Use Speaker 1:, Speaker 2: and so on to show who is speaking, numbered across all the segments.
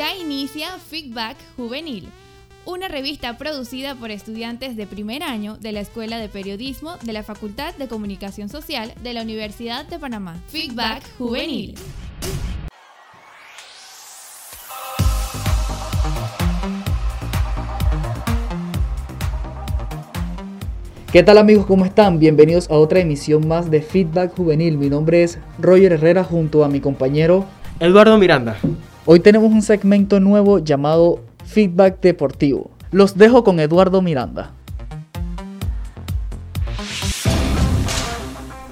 Speaker 1: Ya inicia Feedback Juvenil, una revista producida por estudiantes de primer año de la Escuela de Periodismo de la Facultad de Comunicación Social de la Universidad de Panamá. Feedback Juvenil.
Speaker 2: ¿Qué tal amigos? ¿Cómo están? Bienvenidos a otra emisión más de Feedback Juvenil. Mi nombre es Roger Herrera junto a mi compañero
Speaker 3: Eduardo Miranda.
Speaker 2: Hoy tenemos un segmento nuevo llamado Feedback Deportivo. Los dejo con Eduardo Miranda.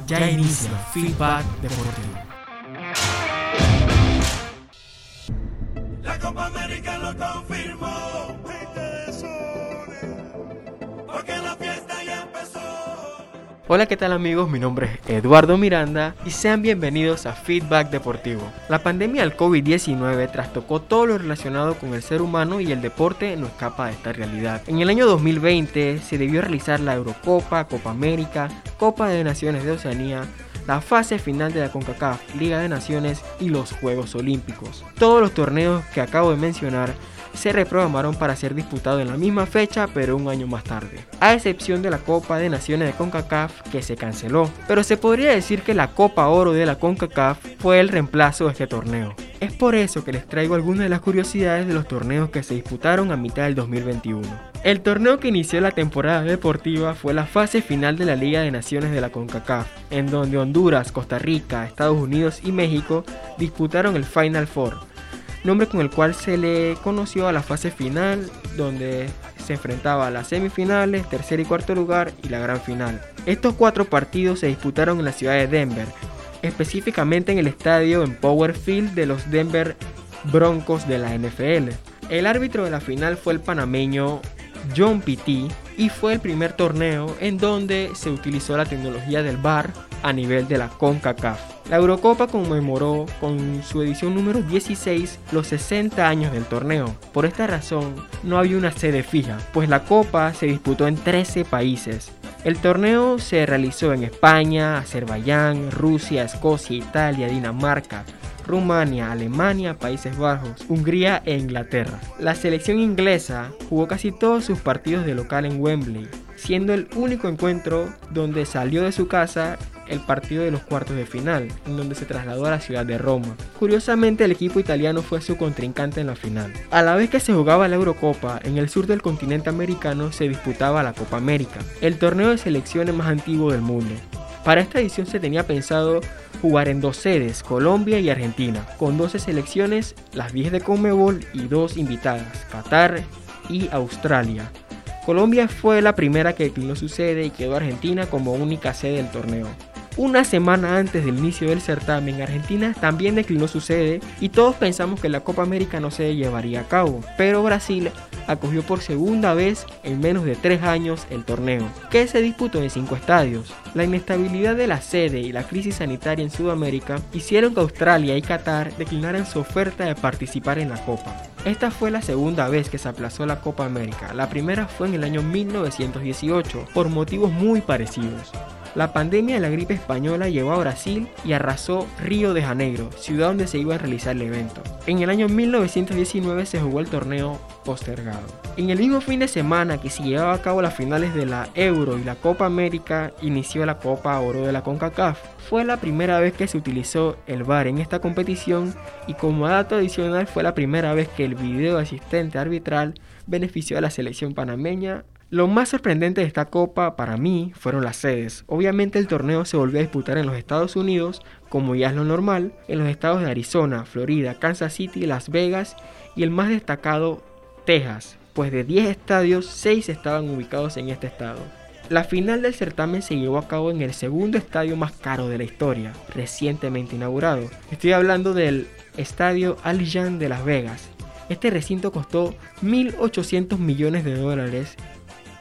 Speaker 3: Ya inicia Feedback Deportivo. Hola, ¿qué tal amigos? Mi nombre es Eduardo Miranda y sean bienvenidos a Feedback Deportivo. La pandemia del COVID-19 trastocó todo lo relacionado con el ser humano y el deporte no escapa de esta realidad. En el año 2020 se debió realizar la Eurocopa, Copa América, Copa de Naciones de Oceanía, la fase final de la CONCACAF, Liga de Naciones y los Juegos Olímpicos. Todos los torneos que acabo de mencionar se reprogramaron para ser disputados en la misma fecha pero un año más tarde, a excepción de la Copa de Naciones de CONCACAF que se canceló, pero se podría decir que la Copa Oro de la CONCACAF fue el reemplazo de este torneo. Es por eso que les traigo algunas de las curiosidades de los torneos que se disputaron a mitad del 2021. El torneo que inició la temporada deportiva fue la fase final de la Liga de Naciones de la CONCACAF, en donde Honduras, Costa Rica, Estados Unidos y México disputaron el Final Four, nombre con el cual se le conoció a la fase final, donde se enfrentaba a las semifinales, tercer y cuarto lugar y la gran final. Estos cuatro partidos se disputaron en la ciudad de Denver, específicamente en el estadio en Power Field de los Denver Broncos de la NFL. El árbitro de la final fue el panameño John Pitti y fue el primer torneo en donde se utilizó la tecnología del VAR a nivel de la CONCACAF. La Eurocopa conmemoró con su edición número 16 los 60 años del torneo. Por esta razón, no había una sede fija, pues la Copa se disputó en 13 países. El torneo se realizó en España, Azerbaiyán, Rusia, Escocia, Italia, Dinamarca, Rumania, Alemania, Países Bajos, Hungría e Inglaterra. La selección inglesa jugó casi todos sus partidos de local en Wembley, siendo el único encuentro donde salió de su casa el partido de los cuartos de final, en donde se trasladó a la ciudad de Roma. Curiosamente, el equipo italiano fue su contrincante en la final. A la vez que se jugaba la Eurocopa, en el sur del continente americano se disputaba la Copa América, el torneo de selecciones más antiguo del mundo. Para esta edición se tenía pensado jugar en dos sedes, Colombia y Argentina, con 12 selecciones, las 10 de Conmebol y dos invitadas, Qatar y Australia. Colombia fue la primera que declinó su sede y quedó Argentina como única sede del torneo. Una semana antes del inicio del certamen, Argentina también declinó su sede y todos pensamos que la Copa América no se llevaría a cabo, pero Brasil acogió por segunda vez en menos de tres años el torneo, que se disputó en cinco estadios. La inestabilidad de la sede y la crisis sanitaria en Sudamérica hicieron que Australia y Qatar declinaran su oferta de participar en la Copa. Esta fue la segunda vez que se aplazó la Copa América, la primera fue en el año 1918, por motivos muy parecidos. La pandemia de la gripe española llegó a Brasil y arrasó Río de Janeiro, ciudad donde se iba a realizar el evento. En el año 1919 se jugó el torneo postergado. En el mismo fin de semana que se llevaba a cabo las finales de la Euro y la Copa América, inició la Copa Oro de la CONCACAF. Fue la primera vez que se utilizó el VAR en esta competición y como dato adicional fue la primera vez que el video asistente arbitral benefició a la selección panameña lo más sorprendente de esta copa para mí fueron las sedes. Obviamente el torneo se volvió a disputar en los Estados Unidos, como ya es lo normal, en los estados de Arizona, Florida, Kansas City, Las Vegas y el más destacado, Texas, pues de 10 estadios, 6 estaban ubicados en este estado. La final del certamen se llevó a cabo en el segundo estadio más caro de la historia, recientemente inaugurado. Estoy hablando del Estadio Allegiant de Las Vegas. Este recinto costó 1.800 millones de dólares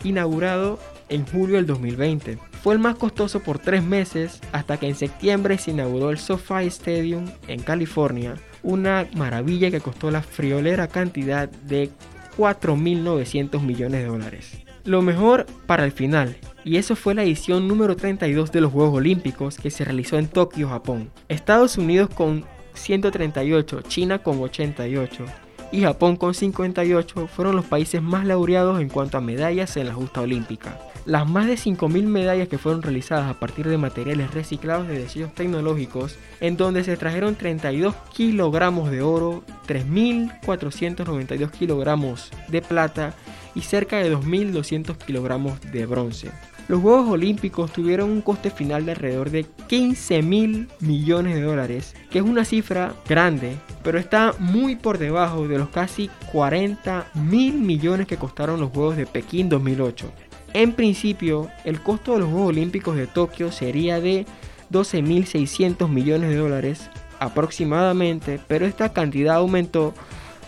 Speaker 3: inaugurado en julio del 2020. Fue el más costoso por tres meses hasta que en septiembre se inauguró el SoFi Stadium en California, una maravilla que costó la friolera cantidad de 4.900 millones de dólares. Lo mejor para el final, y eso fue la edición número 32 de los Juegos Olímpicos que se realizó en Tokio, Japón. Estados Unidos con 138, China con 88 y Japón con 58 fueron los países más laureados en cuanto a medallas en la justa olímpica. Las más de 5.000 medallas que fueron realizadas a partir de materiales reciclados de desechos tecnológicos, en donde se trajeron 32 kilogramos de oro, 3.492 kilogramos de plata y cerca de 2.200 kilogramos de bronce. Los Juegos Olímpicos tuvieron un coste final de alrededor de 15 mil millones de dólares, que es una cifra grande, pero está muy por debajo de los casi 40 mil millones que costaron los Juegos de Pekín 2008. En principio, el costo de los Juegos Olímpicos de Tokio sería de 12.600 millones de dólares aproximadamente, pero esta cantidad aumentó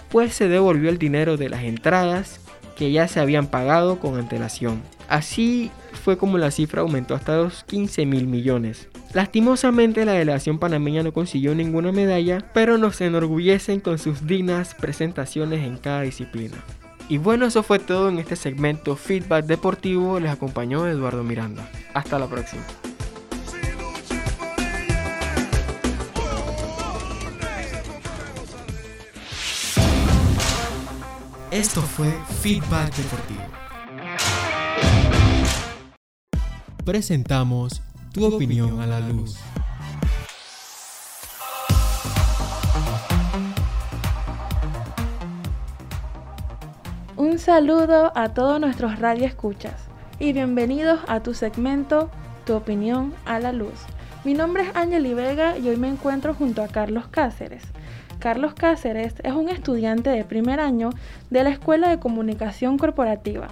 Speaker 3: pues se devolvió el dinero de las entradas que ya se habían pagado con antelación. Así fue como la cifra aumentó hasta los 15 mil millones. Lastimosamente la delegación panameña no consiguió ninguna medalla, pero nos enorgullecen con sus dignas presentaciones en cada disciplina. Y bueno, eso fue todo en este segmento Feedback Deportivo. Les acompañó Eduardo Miranda. Hasta la próxima.
Speaker 4: Esto fue Feedback Deportivo. Presentamos tu opinión a la luz.
Speaker 5: Un saludo a todos nuestros radioescuchas y bienvenidos a tu segmento Tu opinión a la luz. Mi nombre es Ángel Vega y hoy me encuentro junto a Carlos Cáceres. Carlos Cáceres es un estudiante de primer año de la Escuela de Comunicación Corporativa,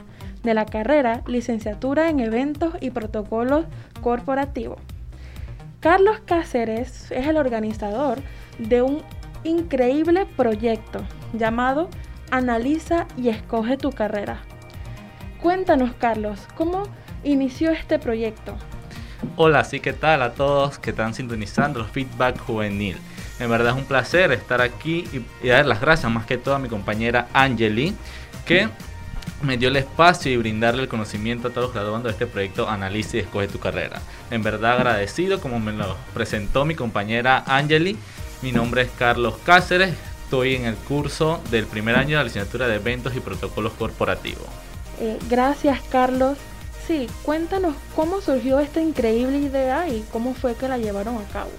Speaker 5: de la carrera Licenciatura en Eventos y Protocolos Corporativos. Carlos Cáceres es el organizador de un increíble proyecto llamado Analiza y escoge tu carrera. Cuéntanos, Carlos, ¿cómo inició este proyecto?
Speaker 6: Hola, sí, ¿qué tal a todos que están sintonizando los Feedback Juvenil? En verdad es un placer estar aquí y, dar las gracias más que todo a mi compañera Angeli, que me dio el espacio y brindarle el conocimiento a todos los graduandos de este proyecto Analiza y Escoge tu Carrera. En verdad agradecido como me lo presentó mi compañera Angeli. Mi nombre es Carlos Cáceres, estoy en el curso del primer año de la licenciatura de Eventos y Protocolos Corporativos.
Speaker 5: Eh, gracias, Carlos. Sí, cuéntanos cómo surgió esta increíble idea y cómo fue que la llevaron a cabo.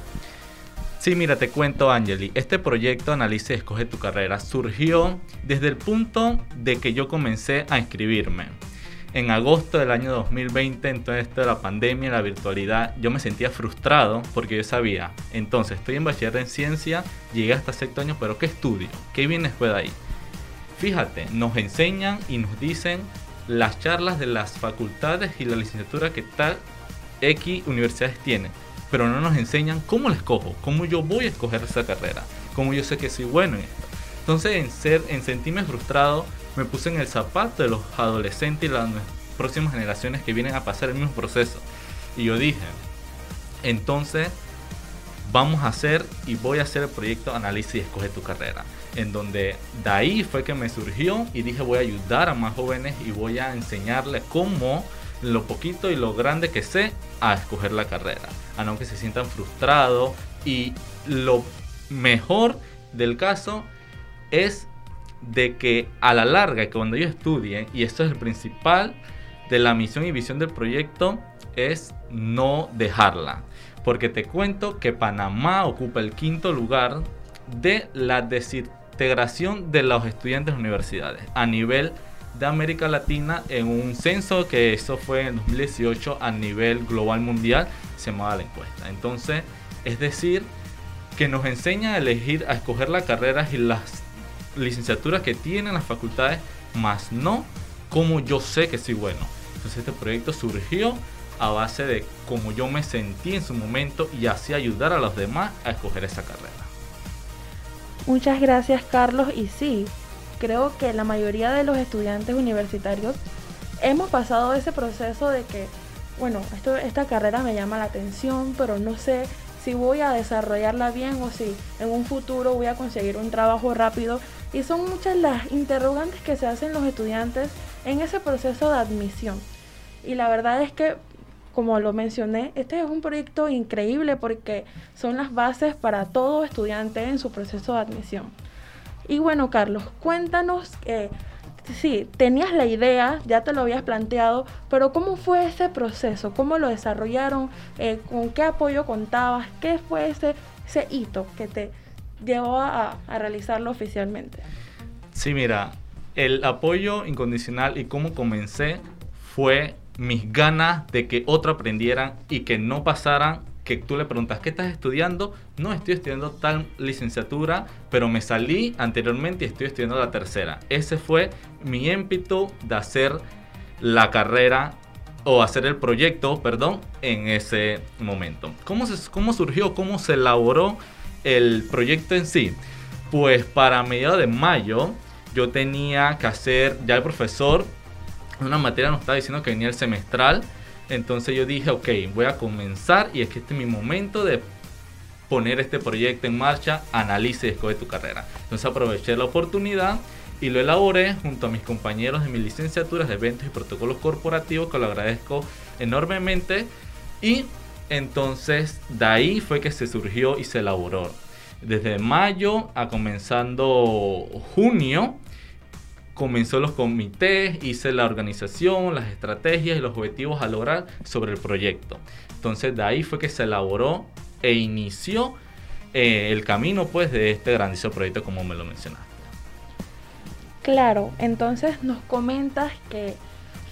Speaker 6: Sí, mira, te cuento, Angeli. Este proyecto Analice y Escoge tu Carrera surgió desde el punto de que yo comencé a inscribirme. En agosto del año 2020, en todo esto de la pandemia, la virtualidad, yo me sentía frustrado porque yo sabía, entonces estoy en bachiller en ciencia, llegué hasta sexto año, pero ¿qué estudio? ¿Qué viene después de ahí? Fíjate, nos enseñan y nos dicen las charlas de las facultades y la licenciatura que tal X universidades tienen, pero no nos enseñan cómo la escojo, cómo yo voy a escoger esa carrera, cómo yo sé que soy bueno en esto. Entonces, en, ser, en sentirme frustrado, me puse en el zapato de los adolescentes y las próximas generaciones que vienen a pasar el mismo proceso. Y yo dije, entonces vamos a hacer y voy a hacer el proyecto Análisis y Escoge tu carrera. En donde de ahí fue que me surgió y dije voy a ayudar a más jóvenes y voy a enseñarles cómo lo poquito y lo grande que sé a escoger la carrera. A no que se sientan frustrados y lo mejor del caso es de que a la larga, cuando ellos estudien, y esto es el principal de la misión y visión del proyecto, es no dejarla. Porque te cuento que Panamá ocupa el quinto lugar de la desintegración de los estudiantes de universidades a nivel de América Latina en un censo que eso fue en 2018 a nivel global mundial, se llamaba la encuesta. Entonces, es decir, que nos enseña a elegir, a escoger las carreras y las licenciaturas que tienen las facultades, más no como yo sé que soy bueno. Entonces este proyecto surgió a base de cómo yo me sentí en su momento y así ayudar a los demás a escoger esa carrera.
Speaker 5: Muchas gracias, Carlos. Y sí, creo que la mayoría de los estudiantes universitarios hemos pasado ese proceso de que, bueno, esto, esta carrera me llama la atención, pero no sé si voy a desarrollarla bien o si en un futuro voy a conseguir un trabajo rápido. Y son muchas las interrogantes que se hacen los estudiantes en ese proceso de admisión. Y la verdad es que, como lo mencioné, este es un proyecto increíble porque son las bases para todo estudiante en su proceso de admisión. Y bueno, Carlos, cuéntanos, eh, sí, tenías la idea, ya te lo habías planteado, pero ¿cómo fue ese proceso? ¿Cómo lo desarrollaron? Eh, ¿Con qué apoyo contabas? ¿Qué fue ese, ese hito que te llevó a, a realizarlo oficialmente?
Speaker 6: Sí, mira, el apoyo incondicional y cómo comencé fue mis ganas de que otro aprendieran y que no pasaran que tú le preguntas, ¿qué estás estudiando? No, estoy estudiando tal licenciatura, pero me salí anteriormente y estoy estudiando la tercera. Ese fue mi ímpetu de hacer la carrera o hacer el proyecto, perdón, en ese momento. ¿Cómo, se, cómo surgió? ¿Cómo se elaboró el proyecto en sí? Pues para mediados de mayo yo tenía que hacer, ya el profesor, una materia nos estaba diciendo que venía el semestral, entonces yo dije, ok, voy a comenzar y es que este es mi momento de poner este proyecto en marcha, analice y escoge tu carrera. Entonces aproveché la oportunidad y lo elaboré junto a mis compañeros de mis licenciaturas de eventos y protocolos corporativos, que lo agradezco enormemente. Y entonces de ahí fue que se surgió y se elaboró. Desde mayo a comenzando junio, comenzó los comités, hice la organización, las estrategias y los objetivos a lograr sobre el proyecto. Entonces de ahí fue que se elaboró e inició eh, el camino pues de este grandioso proyecto como me lo mencionaste.
Speaker 5: Claro, entonces nos comentas que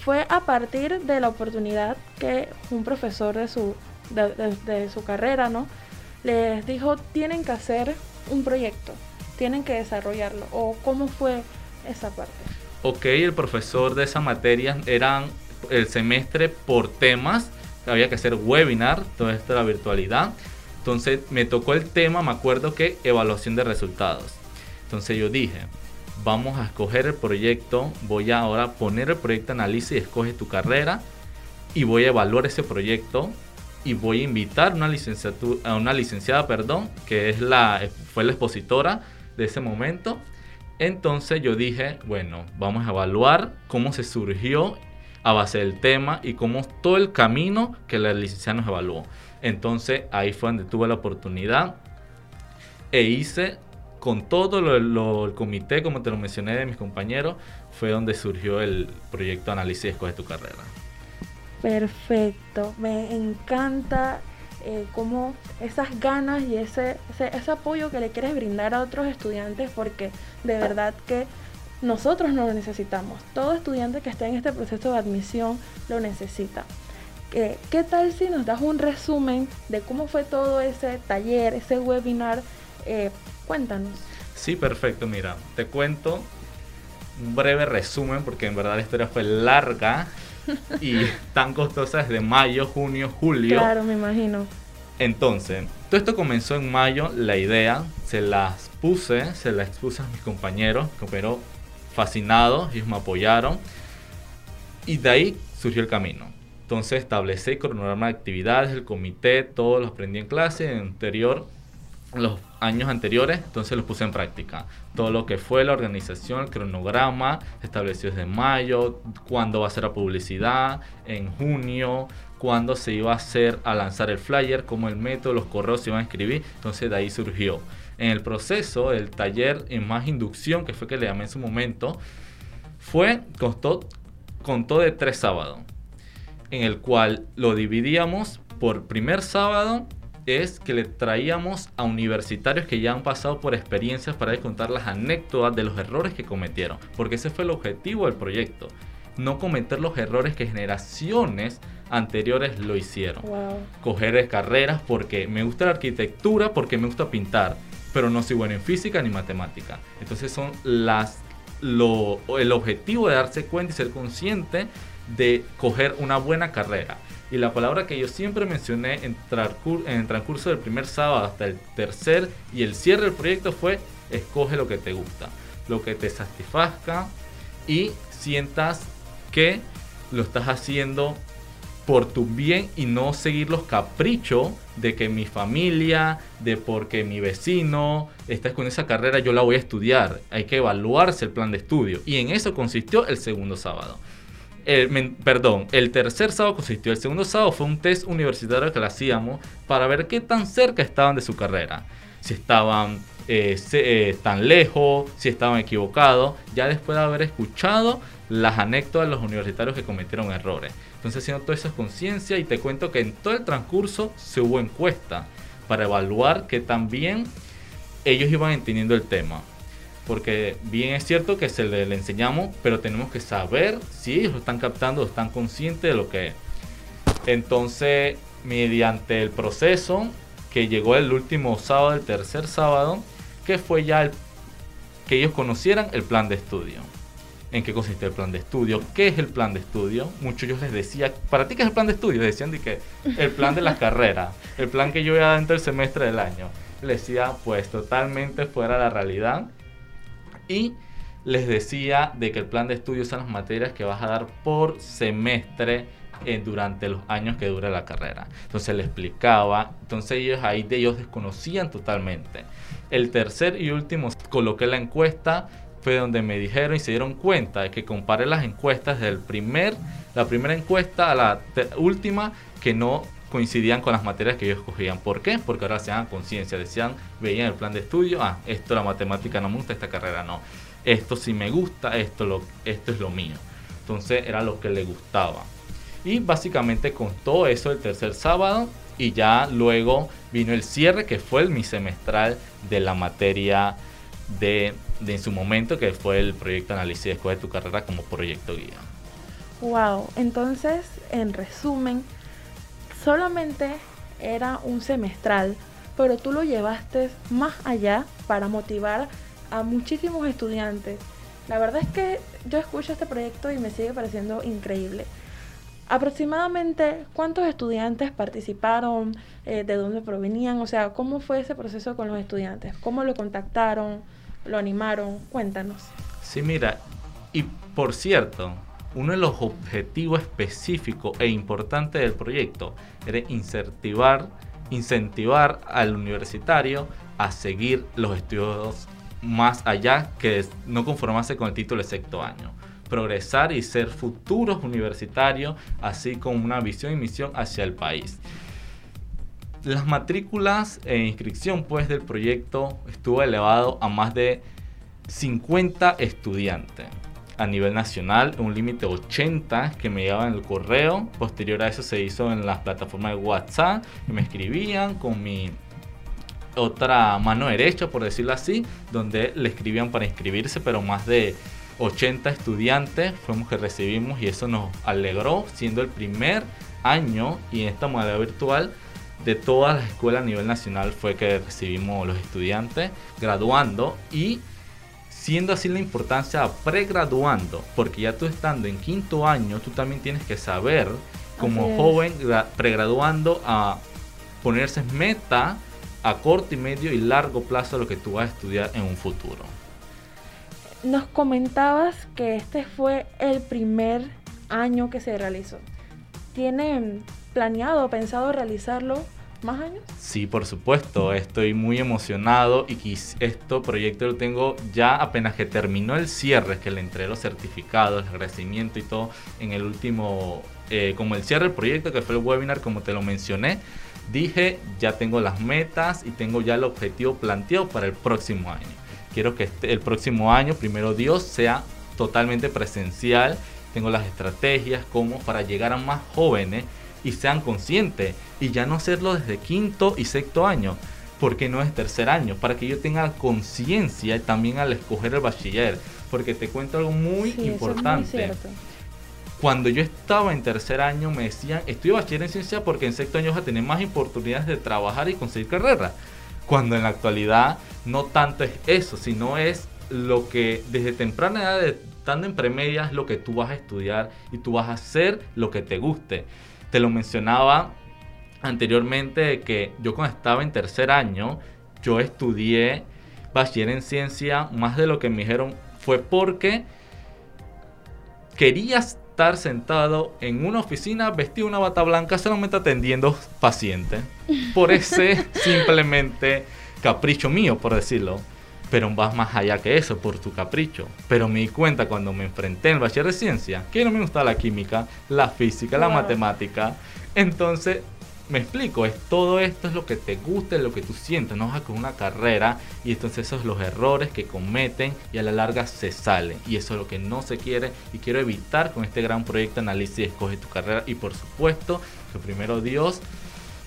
Speaker 5: fue a partir de la oportunidad que un profesor de su, de, de- de su carrera, ¿no? Les dijo, tienen que hacer un proyecto, tienen que desarrollarlo. ¿O cómo fue esa parte?
Speaker 6: Ok, el profesor de esa materia eran el semestre por temas, había que hacer webinar, todo esto de la virtualidad. Entonces me tocó el tema, me acuerdo que evaluación de resultados. Entonces yo dije, vamos a escoger el proyecto, voy a ahora poner el proyecto análisis escoge tu carrera y voy a evaluar ese proyecto y voy a invitar una a una licenciada, perdón, que es la, fue la expositora de ese momento. Entonces yo dije, bueno, vamos a evaluar cómo se surgió a base del tema y cómo todo el camino que la licenciada nos evaluó. Entonces ahí fue donde tuve la oportunidad e hice con todo lo, el comité, como te lo mencioné de mis compañeros, fue donde surgió el proyecto Análisis Escoge tu carrera.
Speaker 5: Perfecto, me encanta eh, cómo esas ganas y ese, ese, ese apoyo que le quieres brindar a otros estudiantes porque de verdad que nosotros no lo necesitamos. Todo estudiante que esté en este proceso de admisión lo necesita. Eh, ¿Qué tal si nos das un resumen de cómo fue todo ese taller, ese webinar? Eh, cuéntanos.
Speaker 6: Sí, perfecto, mira, te cuento un breve resumen porque en verdad la historia fue larga y tan costosa desde mayo, junio, julio.
Speaker 5: Claro, me imagino.
Speaker 6: Entonces, todo esto comenzó en mayo, la idea, se las puse, se las expuse a mis compañeros, compañeros fascinados, ellos me apoyaron y de ahí surgió el camino. Entonces establecí el cronograma de actividades, el comité, todo lo aprendí en clase, en anterior, los años anteriores, entonces los puse en práctica. Todo lo que fue la organización, el cronograma, se estableció desde mayo, cuándo va a ser la publicidad, en junio, cuándo se iba a hacer a lanzar el flyer, cómo el método, los correos se iban a escribir, entonces de ahí surgió. En el proceso, el taller en más inducción, que fue que le llamé en su momento, fue, costó, contó de tres sábados, en el cual lo dividíamos por primer sábado es que le traíamos a universitarios que ya han pasado por experiencias para contar las anécdotas de los errores que cometieron, porque ese fue el objetivo del proyecto, no cometer los errores que generaciones anteriores lo hicieron
Speaker 5: Wow.
Speaker 6: coger carreras porque me gusta la arquitectura, porque me gusta pintar, pero no soy bueno en física ni matemática. Entonces son las lo, el objetivo de darse cuenta y ser consciente de coger una buena carrera. Y la palabra que yo siempre mencioné en, el transcurso del primer sábado hasta el tercer y el cierre del proyecto fue escoge lo que te gusta, lo que te satisfazca y sientas que lo estás haciendo por tu bien y no seguir los caprichos de que mi familia, de porque mi vecino está con esa carrera, yo la voy a estudiar. Hay que evaluarse el plan de estudio. Y en eso consistió el segundo sábado. Men- perdón, el tercer sábado consistió. El segundo sábado fue un test universitario que le hacíamos para ver qué tan cerca estaban de su carrera. Si estaban eh, eh, tan lejos, si estaban equivocados, ya después de haber escuchado las anécdotas de los universitarios que cometieron errores. Entonces, haciendo toda esa conciencia y te cuento que en todo el transcurso se hubo encuesta para evaluar que también ellos iban entendiendo el tema. Porque bien es cierto que se le, le enseñamos, pero tenemos que saber si ellos lo están captando, están conscientes de lo que es. Entonces, mediante el proceso que llegó el último sábado, el tercer sábado, que fue ya el, que ellos conocieran el plan de estudio. ¿En qué consiste el plan de estudio? ¿Qué es el plan de estudio? Muchos yo les decía, ¿para ti qué es el plan de estudio? Decían de que el plan de las carreras, el plan que yo voy a dar dentro del semestre del año. Les decía, pues totalmente fuera de la realidad. Y les decía de que el plan de estudio son las materias que vas a dar por semestre eh, durante los años que dura la carrera. Entonces le explicaba, entonces ellos ahí de ellos desconocían totalmente. El tercer y último coloqué la encuesta fue donde me dijeron y se dieron cuenta de que comparé las encuestas del primer, la primera encuesta a la última que no coincidían con las materias que ellos escogían. ¿Por qué? Porque ahora se daban conciencia, decían, veían el plan de estudio, ah, esto la matemática no me gusta, esta carrera no. Esto sí me gusta, esto, lo, esto es lo mío. Entonces era lo que le gustaba. Y básicamente con todo eso el tercer sábado y ya luego vino el cierre que fue el mi semestral de la materia de, de en su momento que fue el proyecto análisis escoge tu carrera como proyecto guía.
Speaker 5: Wow, entonces, en resumen, solamente era un semestral, pero tú lo llevaste más allá para motivar a muchísimos estudiantes. La verdad es que yo escucho este proyecto y me sigue pareciendo increíble. Aproximadamente, ¿cuántos estudiantes participaron? Eh, ¿De dónde provenían? O sea, ¿cómo fue ese proceso con los estudiantes? ¿Cómo lo contactaron? ¿Lo animaron? Cuéntanos.
Speaker 6: Sí, mira, y por cierto, uno de los objetivos específicos e importantes del proyecto era incentivar, incentivar al universitario a seguir los estudios más allá que no conformarse con el título de sexto año. Progresar y ser futuros universitarios, así como una visión y misión hacia el país. Las matrículas e inscripción pues del proyecto estuvo elevado a más de 50 estudiantes. A nivel nacional, un límite de 80 que me llegaban en el correo. Posterior a eso se hizo en las plataformas de WhatsApp. Y me escribían con mi otra mano derecha, por decirlo así, donde le escribían para inscribirse, pero más de 80 estudiantes fuimos que recibimos y eso nos alegró, siendo el primer año y en esta modalidad virtual de todas las escuelas a nivel nacional fue que recibimos los estudiantes graduando y siendo así la importancia pregraduando, porque ya tú estando en quinto año, tú también tienes que saber como joven gra- pregraduando a ponerse meta a corto y medio y largo plazo lo que tú vas a estudiar en un futuro.
Speaker 5: Nos comentabas que este fue el primer año que se realizó. ¿Tienen planeado, pensado realizarlo más años?
Speaker 6: Sí, por supuesto, estoy muy emocionado y este proyecto lo tengo ya apenas que terminó el cierre, que le entregué los certificados, el agradecimiento y todo en el último, eh, como el cierre del proyecto que fue el webinar, como te lo mencioné, dije ya tengo las metas y tengo ya el objetivo planteado para el próximo año. Quiero que este- el próximo año, primero Dios, sea totalmente presencial. Tengo las estrategias como para llegar a más jóvenes y sean conscientes y ya no hacerlo desde quinto y sexto año, porque no es tercer año, para que yo tenga conciencia también al escoger el bachiller, porque te cuento algo muy
Speaker 5: Sí, eso es muy
Speaker 6: importante. Cuando yo estaba en tercer año me decían, estoy bachiller en ciencia porque en sexto año vas a tener más oportunidades de trabajar y conseguir carrera. Cuando en la actualidad no tanto es eso, sino es lo que desde temprana edad, estando en premedia, es lo que tú vas a estudiar y tú vas a hacer lo que te guste. Te lo mencionaba anteriormente de que yo cuando estaba en tercer año, yo estudié bachiller en ciencia, más de lo que me dijeron fue porque quería estar sentado en una oficina vestido una bata blanca solamente atendiendo pacientes. Por ese simplemente capricho mío, por decirlo. Pero vas más allá que eso, por tu capricho. Pero me di cuenta cuando me enfrenté en el bachiller de ciencia que no me gustaba la química, la física, la
Speaker 5: Wow.
Speaker 6: matemática. Entonces me explico, es todo esto es lo que te gusta, es lo que tú sientes, no vas con una carrera y entonces esos son los errores que cometen y a la larga se salen y eso es lo que no se quiere y quiero evitar con este gran proyecto Análisis Escoge tu carrera y por supuesto que primero Dios,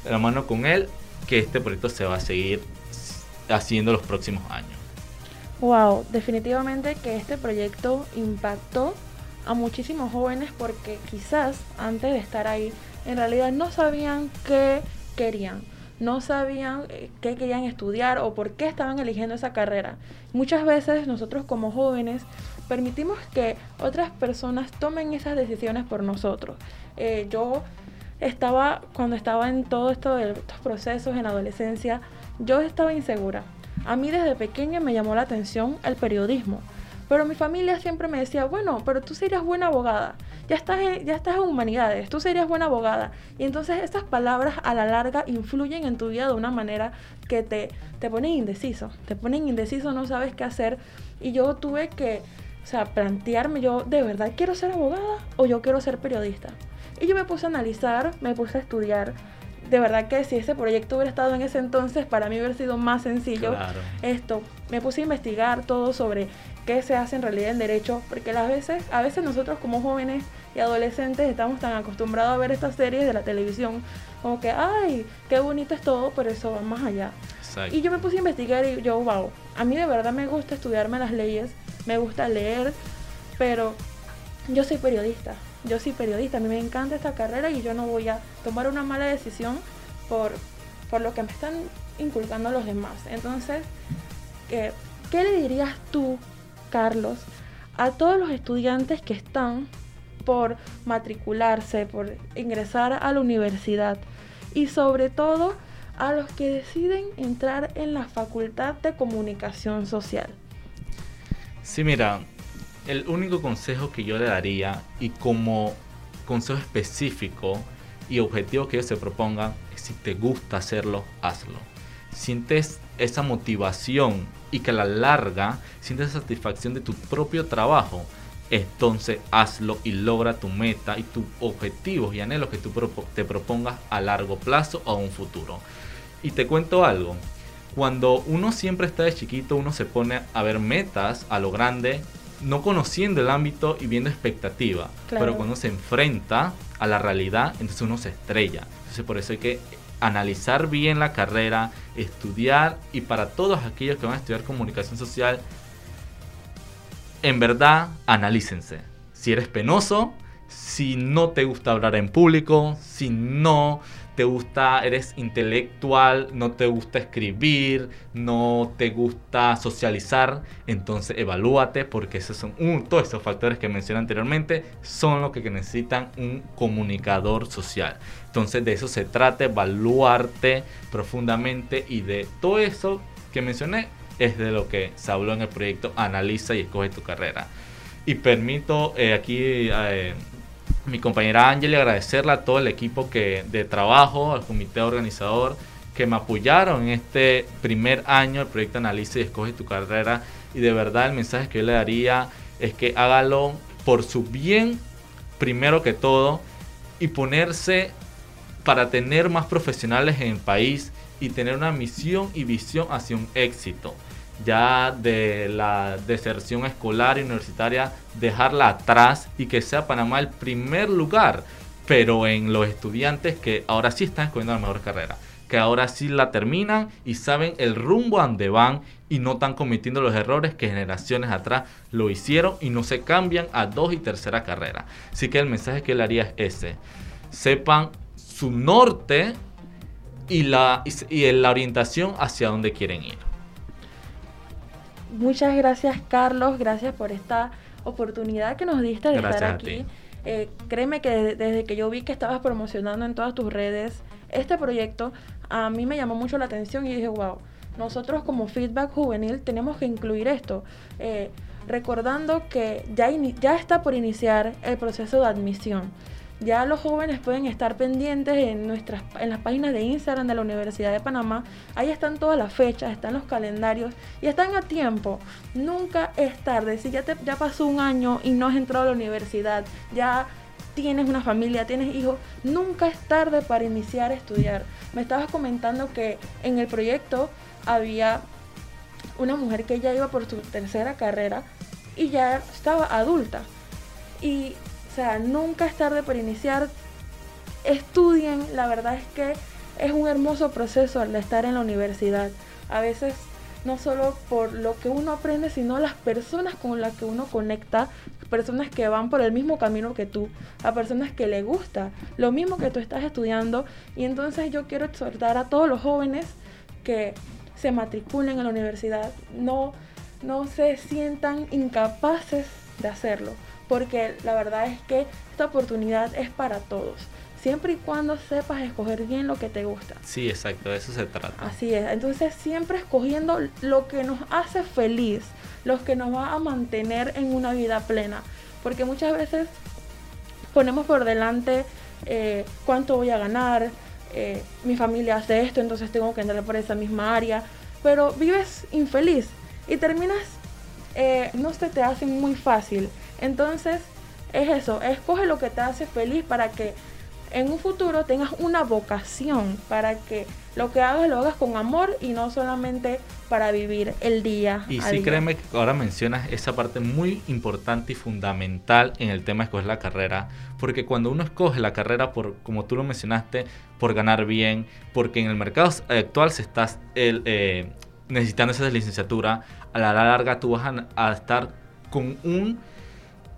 Speaker 6: de la mano con él, que este proyecto se va a seguir haciendo los próximos años.
Speaker 5: Wow, definitivamente que este proyecto impactó a muchísimos jóvenes porque quizás antes de estar ahí en realidad no sabían qué querían, no sabían eh, qué querían estudiar o por qué estaban eligiendo esa carrera. Muchas veces nosotros como jóvenes permitimos que otras personas tomen esas decisiones por nosotros. Eh, yo estaba, cuando estaba en todo esto de estos procesos en adolescencia, yo estaba insegura. A mí desde pequeña me llamó la atención el periodismo. Pero mi familia siempre me decía, bueno, pero tú serías buena abogada. Ya estás, en, ya estás en humanidades, tú serías buena abogada. Y entonces estas palabras a la larga influyen en tu vida de una manera que te, te ponen indeciso. Te ponen indeciso, no sabes qué hacer. Y yo tuve que, o sea, plantearme, yo de verdad quiero ser abogada o yo quiero ser periodista. Y yo me puse a analizar, me puse a estudiar. De verdad que si ese proyecto hubiera estado en ese entonces, para mí hubiera sido más sencillo.
Speaker 6: Claro.
Speaker 5: Esto, me puse a investigar todo sobre qué se hace en realidad en derecho, porque las veces, a veces nosotros como jóvenes y adolescentes estamos tan acostumbrados a ver estas series de la televisión, como que, ay, qué bonito es todo, pero eso va más allá.
Speaker 6: Exacto.
Speaker 5: Y yo me puse a investigar y yo, wow, a mí de verdad me gusta estudiarme las leyes, me gusta leer, pero yo soy periodista, yo soy periodista, a mí me encanta esta carrera y yo no voy a tomar una mala decisión por, por lo que me están inculcando los demás. Entonces, eh, ¿qué le dirías tú, Carlos, a todos los estudiantes que están por matricularse, por ingresar a la universidad y sobre todo a los que deciden entrar en la Facultad de Comunicación Social?
Speaker 6: Sí, mira, el único consejo que yo le daría y como consejo específico y objetivo que ellos se propongan es si te gusta hacerlo, hazlo. Sientes esa motivación y que a la larga sientes satisfacción de tu propio trabajo, entonces hazlo y logra tu meta y tus objetivos y anhelos que tú te propongas a largo plazo o a un futuro. Y te cuento algo, cuando uno siempre está de chiquito, uno se pone a ver metas a lo grande, no conociendo el ámbito y viendo expectativa.
Speaker 5: Claro.
Speaker 6: Pero cuando se enfrenta a la realidad, entonces uno se estrella. Entonces por eso hay que analizar bien la carrera, estudiar y para todos aquellos que van a estudiar comunicación social, en verdad, analícense. Si eres penoso, si no te gusta hablar en público, si no te gusta, eres intelectual, no te gusta escribir, no te gusta socializar, entonces evalúate porque esos son todos esos factores que mencioné anteriormente son los que necesitan un comunicador social. Entonces de eso se trata, evaluarte profundamente y de todo eso que mencioné es de lo que se habló en el proyecto Analiza y escoge tu carrera. Y permito eh, aquí eh, mi compañera Ángel agradecerle a todo el equipo que, de trabajo, al comité organizador que me apoyaron en este primer año del proyecto Analiza y escoge tu carrera. Y de verdad el mensaje que yo le daría es que hágalo por su bien primero que todo y ponerse para tener más profesionales en el país y tener una misión y visión hacia un éxito. Ya de la deserción escolar y universitaria, dejarla atrás y que sea Panamá el primer lugar, pero en los estudiantes que ahora sí están escogiendo la mejor carrera, que ahora sí la terminan y saben el rumbo a donde van y no están cometiendo los errores que generaciones atrás lo hicieron y no se cambian a dos y tercera carrera. Así que el mensaje que le haría es ese. Sepan su norte y la, y, la orientación hacia dónde quieren ir.
Speaker 5: Muchas gracias Carlos, gracias por esta oportunidad que nos diste de
Speaker 6: Gracias
Speaker 5: estar aquí. Eh, créeme que desde, desde que yo vi que estabas promocionando en todas tus redes este proyecto, a mí me llamó mucho la atención y dije, wow, nosotros como feedback juvenil tenemos que incluir esto. Eh, recordando que ya, ya está por iniciar el proceso de admisión. Ya los jóvenes pueden estar pendientes en, nuestras, en las páginas de Instagram de la Universidad de Panamá. Ahí están todas las fechas, están los calendarios y están a tiempo. Nunca es tarde. Si ya, te, ya pasó un año y no has entrado a la universidad, ya tienes una familia, tienes hijos, nunca es tarde para iniciar a estudiar. Me estabas comentando que en el proyecto había una mujer que ya iba por su tercera carrera y ya estaba adulta. Y, sea, nunca es tarde para iniciar. Estudien, la verdad es que es un hermoso proceso al estar en la universidad. A veces no solo por lo que uno aprende, sino las personas con las que uno conecta, personas que van por el mismo camino que tú, a personas que le gusta lo mismo que tú estás estudiando. Y entonces yo quiero exhortar a todos los jóvenes que se matriculen en la universidad, no, no se sientan incapaces de hacerlo, porque la verdad es que esta oportunidad es para todos, siempre y cuando sepas escoger bien lo que te gusta.
Speaker 6: Sí, exacto, de eso se trata.
Speaker 5: Así es, entonces siempre escogiendo lo que nos hace feliz, lo que nos va a mantener en una vida plena, porque muchas veces ponemos por delante eh, cuánto voy a ganar, eh, mi familia hace esto, entonces tengo que entrar por esa misma área, pero vives infeliz y terminas, eh, no se te hace muy fácil. Entonces es eso, escoge lo que te hace feliz para que en un futuro tengas una vocación, para que lo que hagas lo hagas con amor y no solamente para vivir el día.
Speaker 6: Y sí,
Speaker 5: día.
Speaker 6: créeme que ahora mencionas esa parte muy importante y fundamental en el tema de escoger la carrera, porque cuando uno escoge la carrera por, como tú lo mencionaste, por ganar bien, porque en el mercado actual se está el, eh, necesitando esa licenciatura, a la larga tú vas a, a estar con un,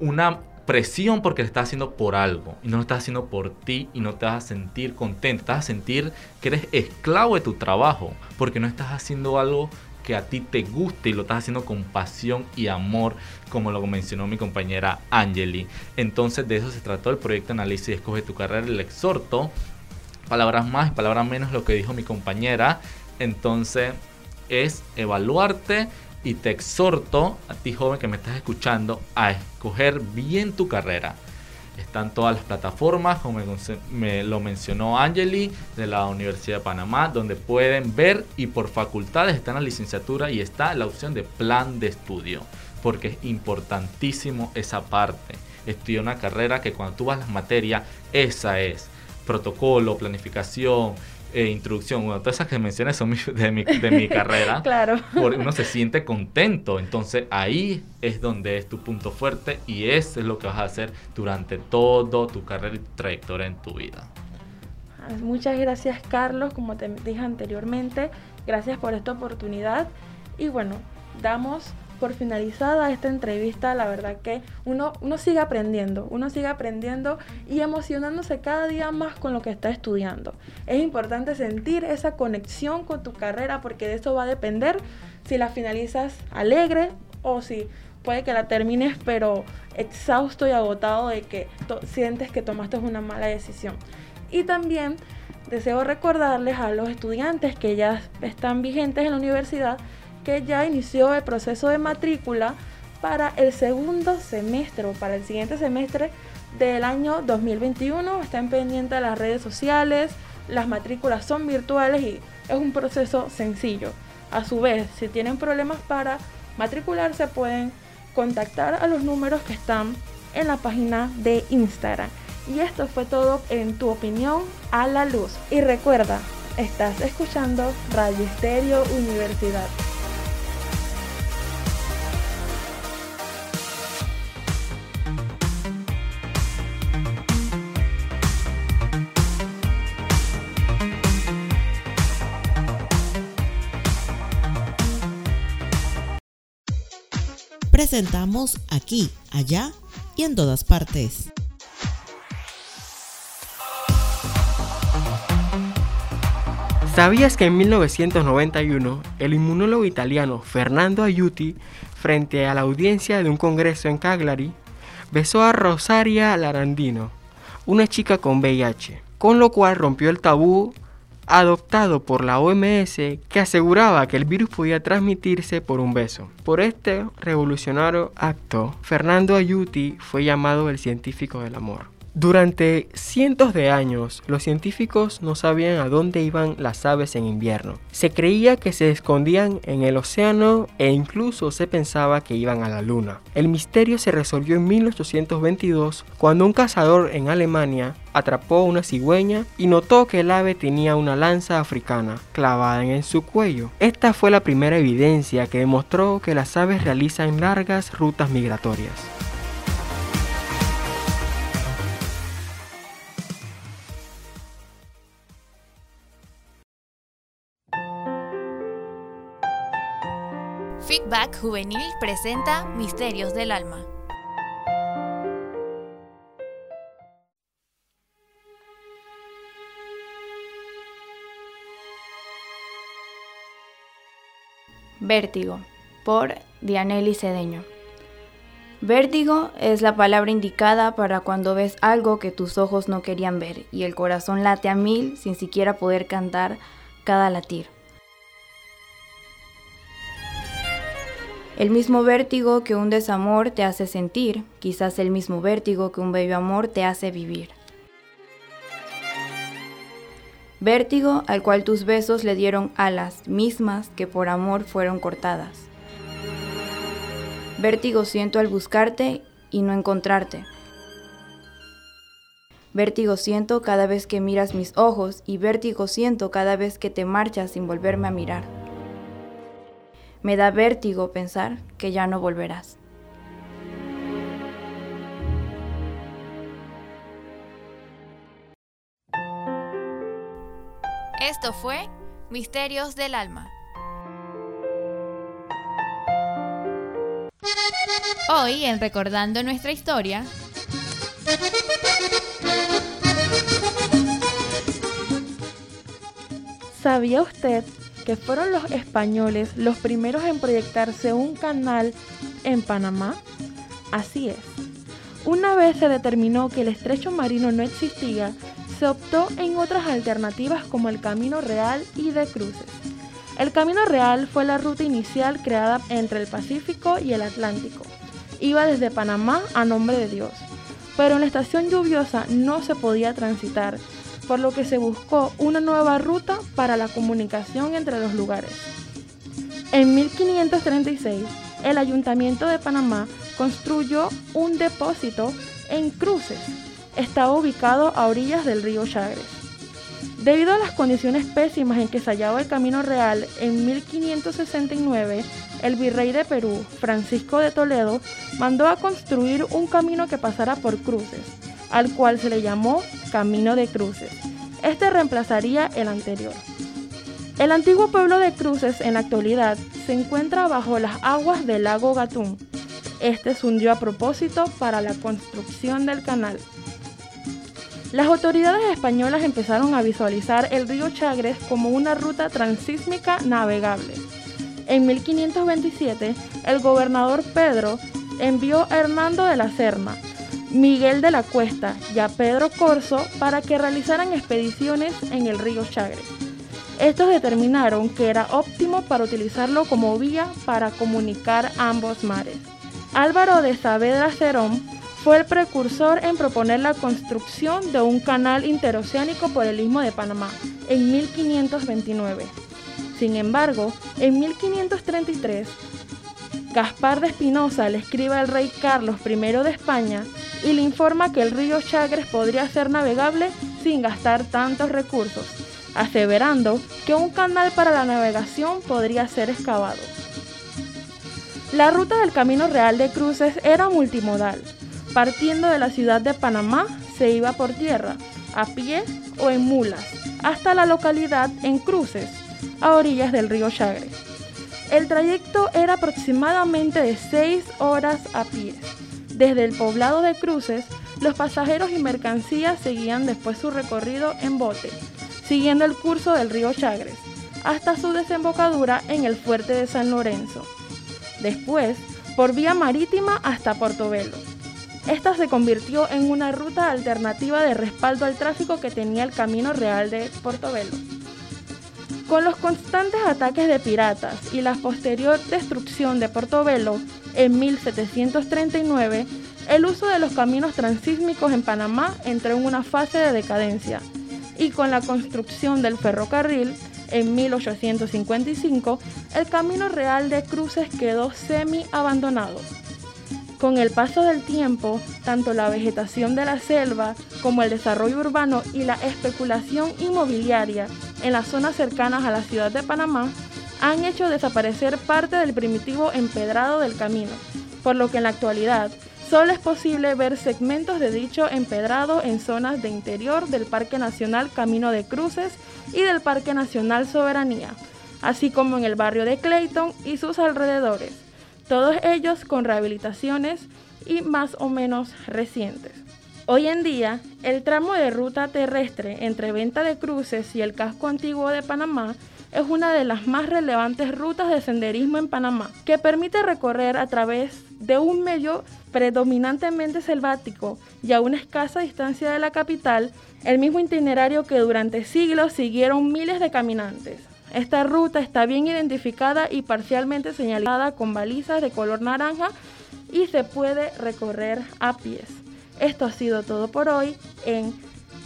Speaker 6: una presión porque lo estás haciendo por algo y no lo estás haciendo por ti y no te vas a sentir contento, te vas a sentir que eres esclavo de tu trabajo porque no estás haciendo algo que a ti te guste y lo estás haciendo con pasión y amor, como lo mencionó mi compañera Angeli. Entonces de eso se trató el proyecto Análisis Escoge tu carrera, el exhorto, palabras más y palabras menos lo que dijo mi compañera. Entonces es evaluarte y te exhorto a ti joven que me estás escuchando a escoger bien tu carrera. Están todas las plataformas, como me, lo mencionó Angeli de la Universidad de Panamá, donde pueden ver y por facultades está la licenciatura y está la opción de plan de estudio, porque es importantísimo esa parte. Estudiar una carrera que cuando tú vas las materias, esa es protocolo, planificación, eh, introducción, bueno, todas esas que mencioné son mi- de, mi, de mi carrera.
Speaker 5: Claro.
Speaker 6: Por- uno se siente contento. Entonces ahí es donde es tu punto fuerte y eso es lo que vas a hacer durante todo tu carrera y tu trayectoria en tu vida.
Speaker 5: Muchas gracias Carlos, como te dije anteriormente, gracias por esta oportunidad y bueno, damos por finalizada esta entrevista, la verdad que uno, uno sigue aprendiendo, uno sigue aprendiendo y emocionándose cada día más con lo que está estudiando. Es importante sentir esa conexión con tu carrera porque de eso va a depender si la finalizas alegre o si puede que la termines pero exhausto y agotado de que sientes que tomaste una mala decisión. Y también deseo recordarles a los estudiantes que ya están vigentes en la universidad que ya inició el proceso de matrícula para el segundo semestre o para el siguiente semestre del año 2021. Están pendientes de las redes sociales, las matrículas son virtuales y es un proceso sencillo. A su vez, si tienen problemas para matricularse, pueden contactar a los números que están en la página de Instagram. Y esto fue todo en tu opinión a la luz. Y recuerda, estás escuchando Radio Universidad.
Speaker 7: Presentamos aquí, allá y en todas partes.
Speaker 3: ¿Sabías que en 1991 el inmunólogo italiano Fernando Aiuti, frente a la audiencia de un congreso en Cagliari, besó a Rosaria Larandino, una chica con VIH, con lo cual rompió el tabú adoptado por la OMS que aseguraba que el virus podía transmitirse por un beso. Por este revolucionario acto, Fernando Aiuti fue llamado el científico del amor. Durante cientos de años, los científicos no sabían a dónde iban las aves en invierno. Se creía que se escondían en el océano e incluso se pensaba que iban a la luna. El misterio se resolvió en 1822 cuando un cazador en Alemania atrapó una cigüeña y notó que el ave tenía una lanza africana clavada en su cuello. Esta fue la primera evidencia que demostró que las aves realizan largas rutas migratorias.
Speaker 1: Feedback Juvenil presenta Misterios del Alma. Vértigo, por Dianelli Cedeño. Vértigo es la palabra indicada para cuando ves algo que tus ojos no querían ver y el corazón late a mil sin siquiera poder cantar cada latir. El mismo vértigo que un desamor te hace sentir, quizás el mismo vértigo que un bello amor te hace vivir. Vértigo al cual tus besos le dieron alas mismas que por amor fueron cortadas. Vértigo siento al buscarte y no encontrarte. Vértigo siento cada vez que miras mis ojos y vértigo siento cada vez que te marchas sin volverme a mirar. Me da vértigo pensar que ya no volverás. Esto fue Misterios del Alma. Hoy, en Recordando nuestra historia,
Speaker 5: ¿Sabía usted que fueron los españoles los primeros en proyectarse un canal en Panamá? Así es. Una vez se determinó que el estrecho marino no existía, se optó en otras alternativas como el Camino Real y de cruces. El Camino Real fue la ruta inicial creada entre el Pacífico y el Atlántico. Iba desde Panamá a nombre de Dios, pero en la estación lluviosa no se podía transitar, por lo que se buscó una nueva ruta para la comunicación entre los lugares. En 1536, el Ayuntamiento de Panamá construyó un depósito en Cruces. Estaba ubicado a orillas del río Chagres. Debido a las condiciones pésimas en que se hallaba el Camino Real, en 1569, el virrey de Perú, Francisco de Toledo, mandó a construir un camino que pasara por Cruces, al cual se le llamó Camino de Cruces. Este reemplazaría el anterior. El antiguo pueblo de Cruces en la actualidad se encuentra bajo las aguas del lago Gatún. Este se hundió a propósito para la construcción del canal. Las autoridades españolas empezaron a visualizar el río Chagres como una ruta transísmica navegable. En 1527, el gobernador Pedro envió a Hernando de la Serna, Miguel de la Cuesta y a Pedro Corso para que realizaran expediciones en el río Chagres. Estos determinaron que era óptimo para utilizarlo como vía para comunicar ambos mares. Álvaro de Saavedra Cerón fue el precursor en proponer la construcción de un canal interoceánico por el istmo de Panamá en 1529. Sin embargo, en 1533, Gaspar de Espinosa le escribe al rey Carlos I de España y le informa que el río Chagres podría ser navegable sin gastar tantos recursos, aseverando que un canal para la navegación podría ser excavado. La ruta del Camino Real de Cruces era multimodal. Partiendo de la ciudad de Panamá, se iba por tierra, a pie o en mulas, hasta la localidad en Cruces, a orillas del río Chagres. El trayecto era aproximadamente de 6 horas a pie. Desde el poblado de Cruces, los pasajeros y mercancías seguían después su recorrido en bote, siguiendo el curso del río Chagres, hasta su desembocadura en el fuerte de San Lorenzo. Después, por vía marítima hasta Portobelo. Esta se convirtió en una ruta alternativa de respaldo al tráfico que tenía el Camino Real de Portobelo. Con los constantes ataques de piratas y la posterior destrucción de Portobelo en 1739, el uso de los caminos transísmicos en Panamá entró en una fase de decadencia y con la construcción del ferrocarril en 1855, el camino real de cruces quedó semi abandonado. Con el paso del tiempo, tanto la vegetación de la selva como el desarrollo urbano y la especulación inmobiliaria en las zonas cercanas a la ciudad de Panamá han hecho desaparecer parte del primitivo empedrado del camino, por lo que en la actualidad solo es posible ver segmentos de dicho empedrado en zonas de interior del Parque Nacional Camino de Cruces y del Parque Nacional Soberanía, así como en el barrio de Clayton y sus alrededores, todos ellos con rehabilitaciones y más o menos recientes. Hoy en día, el tramo de ruta terrestre entre Venta de Cruces y el casco antiguo de Panamá es una de las más relevantes rutas de senderismo en Panamá, que permite recorrer a través de un medio predominantemente selvático y a una escasa distancia de la capital, el mismo itinerario que durante siglos siguieron miles de caminantes. Esta ruta está bien identificada y parcialmente señalada con balizas de color naranja y se puede recorrer a pies. Esto ha sido todo por hoy en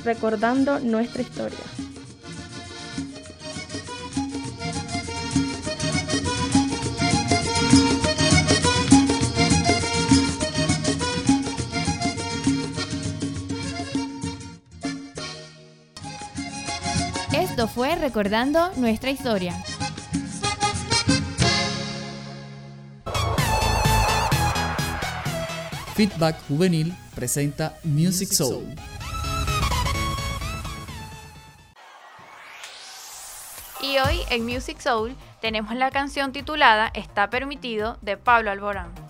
Speaker 5: Recordando nuestra historia.
Speaker 1: Esto fue Recordando nuestra historia.
Speaker 2: Feedback Juvenil presenta Music Soul.
Speaker 1: Y hoy en Music Soul tenemos la canción titulada Está permitido de Pablo Alborán.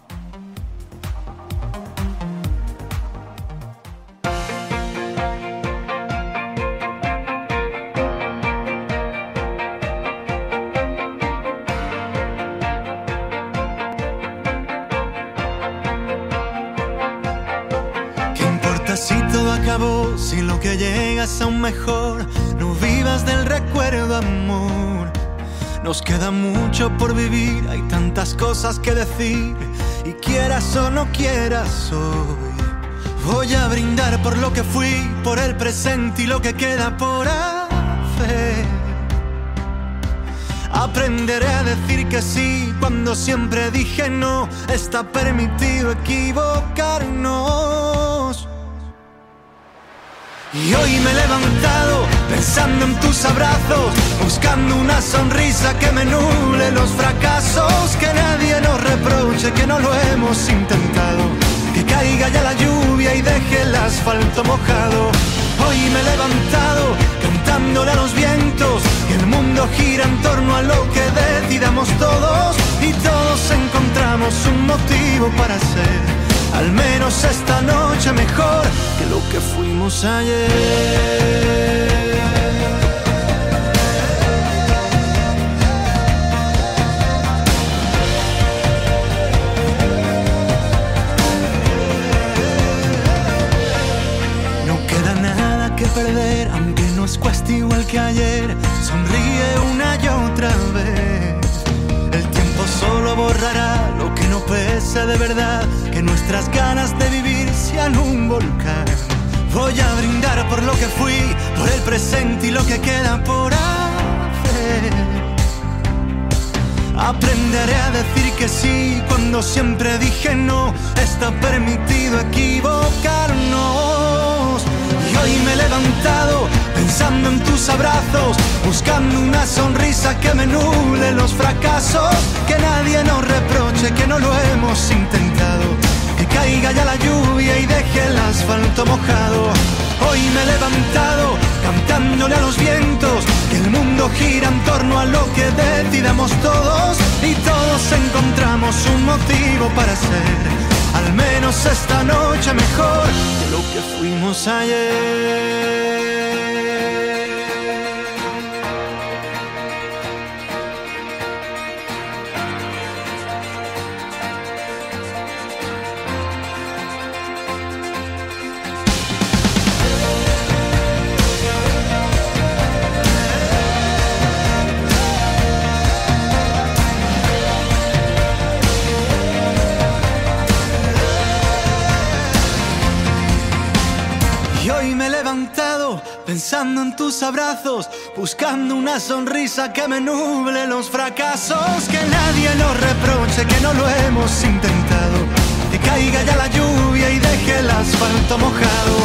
Speaker 8: Importa si todo acabó? Si lo que llega es aún mejor. No vivas del recuerdo, amor. Nos queda mucho por vivir, hay tantas cosas que decir. Y quieras o no quieras hoy. Voy a brindar por lo que fui, por el presente y lo que queda por hacer. Aprenderé a decir que sí cuando siempre dije no. Está permitido equivocarnos. Y hoy me he levantado pensando en tus abrazos, buscando una sonrisa que me nuble los fracasos, que nadie nos reproche que no lo hemos intentado, que caiga ya la lluvia y deje el asfalto mojado. Hoy me he levantado cantándole a los vientos, que el mundo gira en torno a lo que decidamos todos y todos encontramos un motivo para ser. Al menos esta noche mejor que lo que fuimos ayer. No queda nada que perder, aunque nos cueste igual que ayer. Pese de verdad, que nuestras ganas de vivir sean un volcán. Voy a brindar por lo que fui, por el presente y lo que queda por hacer. Aprenderé a decir que sí cuando siempre dije no. Está permitido equivocarnos. Hoy me he levantado pensando en tus abrazos, buscando una sonrisa que me nuble los fracasos. Que nadie nos reproche que no lo hemos intentado. Que caiga ya la lluvia y deje el asfalto mojado. Hoy me he levantado cantándole a los vientos que el mundo gira en torno a lo que decidamos todos y todos encontramos un motivo para ser al menos esta noche mejor que fuimos ayer. Tus abrazos, buscando una sonrisa que me nuble los fracasos, que nadie nos reproche que no lo hemos intentado, que caiga ya la lluvia y deje el asfalto mojado.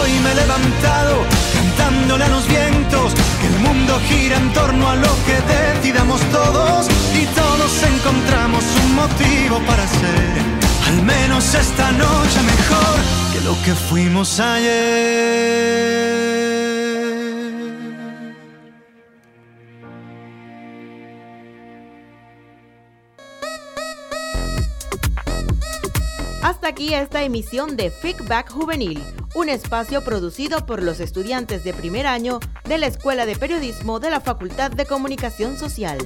Speaker 8: Hoy me he levantado cantándole a los vientos que el mundo gira en torno a lo que decidamos todos y todos encontramos un motivo para ser al menos esta noche mejor que lo que fuimos ayer.
Speaker 9: Hasta aquí esta emisión de Feedback Juvenil, un espacio producido por los estudiantes de primer año de la Escuela de Periodismo de la Facultad de Comunicación Social.